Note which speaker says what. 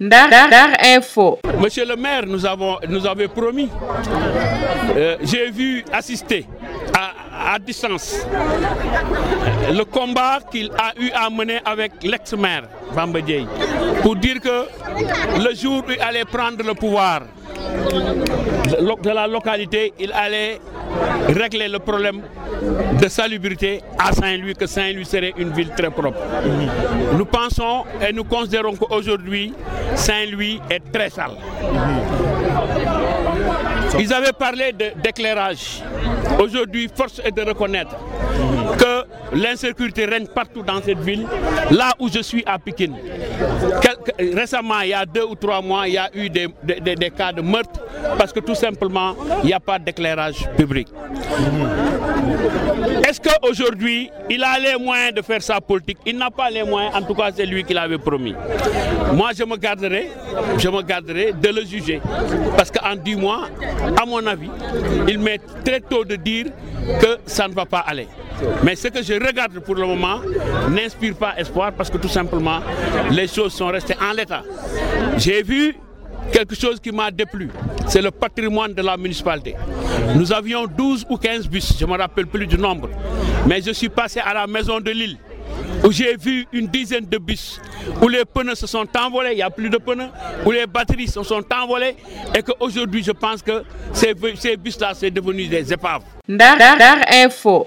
Speaker 1: Info.
Speaker 2: Monsieur le maire, nous avons nous avait promis. Euh, J'ai vu assister à, distance le combat qu'il a eu à mener avec l'ex-maire Bamba Dieye pour dire que le jour où il allait prendre le pouvoir de la localité, il allait régler le problème de salubrité à Saint-Louis, que Saint-Louis serait une ville très propre. Nous pensons et nous considérons qu'aujourd'hui, Saint-Louis est très sale. Ils avaient parlé d'éclairage. Aujourd'hui, force est de reconnaître que l'insécurité règne partout dans cette ville, là où je suis à Pékin. Récemment, il y a deux ou trois mois, il y a eu des, des, des cas de meurtre parce que tout simplement, il n'y a pas d'éclairage public. Est-ce qu'aujourd'hui, il a les moyens de faire sa politique? Il n'a pas les moyens, en tout cas c'est lui qui l'avait promis. Moi, je me garderai, je me garderai de le juger. Parce qu'en 10 mois, à mon avis, il m'est très tôt de dire que ça ne va pas aller. Mais ce que je regarde pour le moment n'inspire pas espoir parce que tout simplement, les choses sont restées en l'état. J'ai vu quelque chose qui m'a déplu, c'est le patrimoine de la municipalité. Nous avions 12 ou 15 bus, je ne me rappelle plus du nombre, mais je suis passé à la maison de l'île où j'ai vu une dizaine de bus où les pneus se sont envolés, il n'y a plus de pneus, où les batteries se sont envolées et qu'aujourd'hui je pense que ces, bus-là c'est devenu des épaves.
Speaker 1: Info.